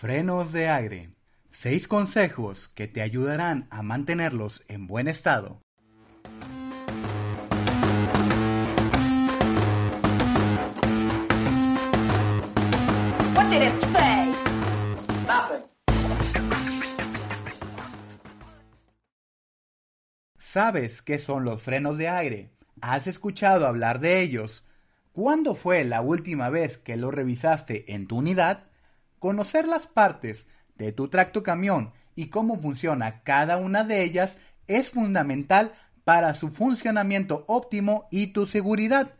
Frenos de aire. Seis consejos que te ayudarán a mantenerlos en buen estado. ¿Sabes qué son los frenos de aire? ¿Has escuchado hablar de ellos? ¿Cuándo fue la última vez que lo revisaste en tu unidad? Conocer las partes de tu tractocamión y cómo funciona cada una de ellas es fundamental para su funcionamiento óptimo y tu seguridad.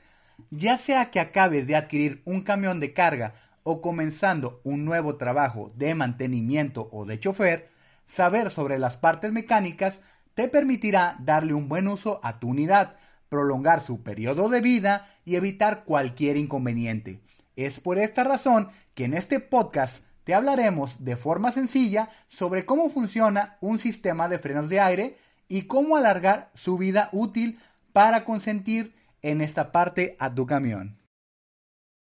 Ya sea que acabes de adquirir un camión de carga o comenzando un nuevo trabajo de mantenimiento o de chofer, saber sobre las partes mecánicas te permitirá darle un buen uso a tu unidad, prolongar su periodo de vida y evitar cualquier inconveniente. Es por esta razón que en este podcast te hablaremos de forma sencilla sobre cómo funciona un sistema de frenos de aire y cómo alargar su vida útil para consentir en esta parte a tu camión.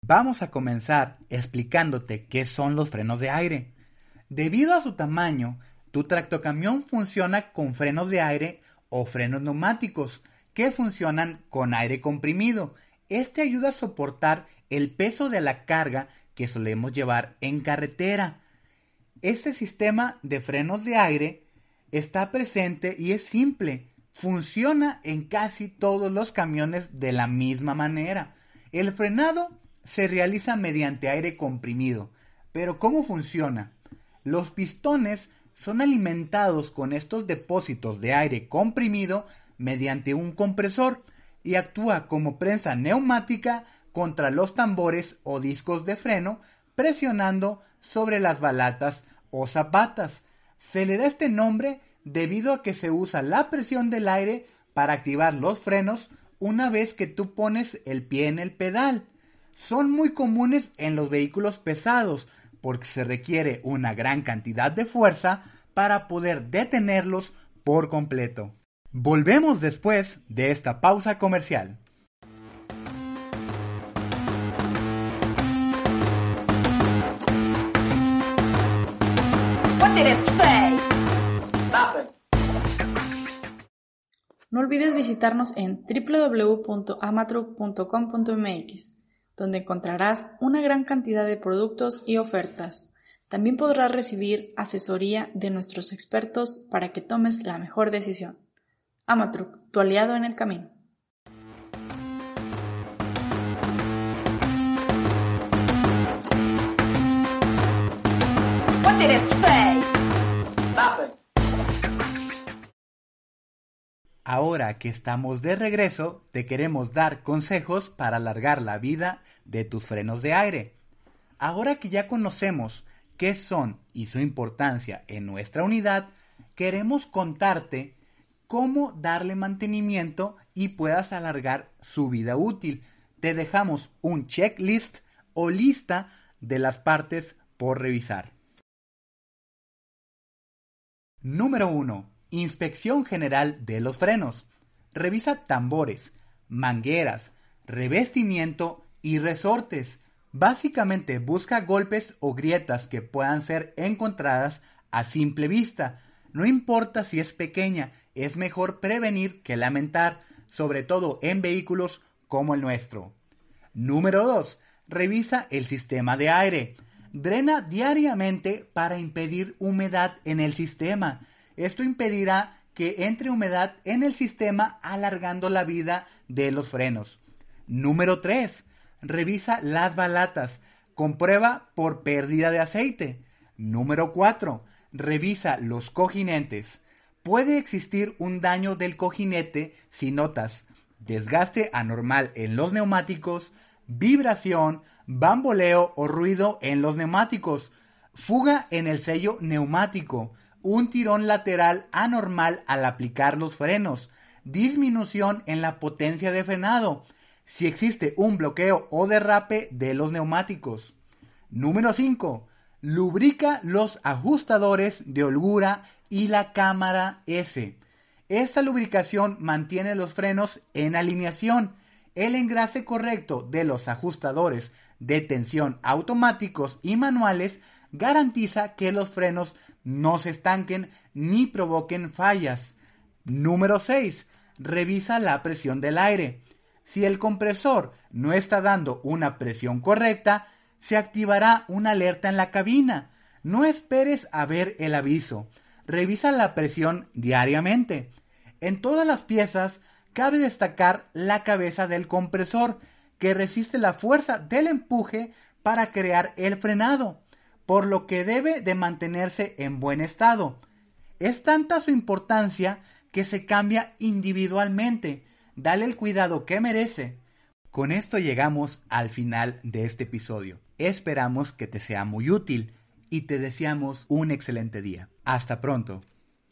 Vamos a comenzar explicándote qué son los frenos de aire. Debido a su tamaño, tu tractocamión funciona con frenos de aire o frenos neumáticos que funcionan con aire comprimido. Este ayuda a soportar el peso de la carga que solemos llevar en carretera. Este sistema de frenos de aire está presente y es simple. Funciona en casi todos los camiones de la misma manera. El frenado se realiza mediante aire comprimido. Pero ¿cómo funciona? Los pistones son alimentados con estos depósitos de aire comprimido mediante un compresor y actúa como prensa neumática contra los tambores o discos de freno presionando sobre las balatas o zapatas. Se le da este nombre debido a que se usa la presión del aire para activar los frenos una vez que tú pones el pie en el pedal. Son muy comunes en los vehículos pesados porque se requiere una gran cantidad de fuerza para poder detenerlos por completo. Volvemos después de esta pausa comercial. What did it say? No olvides visitarnos en www.amatruc.com.mx, donde encontrarás una gran cantidad de productos y ofertas. También podrás recibir asesoría de nuestros expertos para que tomes la mejor decisión. Amatruc, tu aliado en el camino. What did it say? Ahora que estamos de regreso, te queremos dar consejos para alargar la vida de tus frenos de aire. Ahora que ya conocemos qué son y su importancia en nuestra unidad, queremos contarte cómo darle mantenimiento y puedas alargar su vida útil. Te dejamos un checklist o lista de las partes por revisar. Número 1. Inspección general de los frenos. Revisa tambores, mangueras, revestimiento y resortes. Básicamente busca golpes o grietas que puedan ser encontradas a simple vista. No importa si es pequeña, es mejor prevenir que lamentar, sobre todo en vehículos como el nuestro. Número 2. Revisa el sistema de aire. Drena diariamente para impedir humedad en el sistema. Esto impedirá que entre humedad en el sistema alargando la vida de los frenos. Número 3. Revisa las balatas. Comprueba por pérdida de aceite. Número 4. Revisa los cojinentes. Puede existir un daño del cojinete si notas desgaste anormal en los neumáticos, vibración, bamboleo o ruido en los neumáticos. fuga en el sello neumático, un tirón lateral anormal al aplicar los frenos, disminución en la potencia de frenado, si existe un bloqueo o derrape de los neumáticos. Número 5. Lubrica los ajustadores de holgura y la cámara S. Esta lubricación mantiene los frenos en alineación. El engrase correcto de los ajustadores de tensión automáticos y manuales garantiza que los frenos no se estanquen ni provoquen fallas. Número 6. Revisa la presión del aire. Si el compresor no está dando una presión correcta, se activará una alerta en la cabina. No esperes a ver el aviso. Revisa la presión diariamente. En todas las piezas cabe destacar la cabeza del compresor, que resiste la fuerza del empuje para crear el frenado por lo que debe de mantenerse en buen estado. Es tanta su importancia que se cambia individualmente. Dale el cuidado que merece. Con esto llegamos al final de este episodio. Esperamos que te sea muy útil y te deseamos un excelente día. Hasta pronto.